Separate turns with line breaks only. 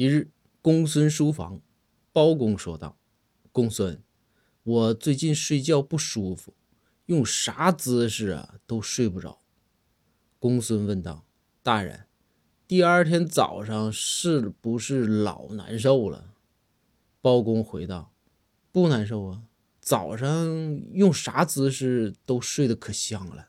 一日，公孙书房，包公说道，公孙，我最近睡觉不舒服，用啥姿势啊都睡不着。公孙问道，大人，第二天早上是不是老难受了？包公回道，不难受啊，早上用啥姿势都睡得可香了。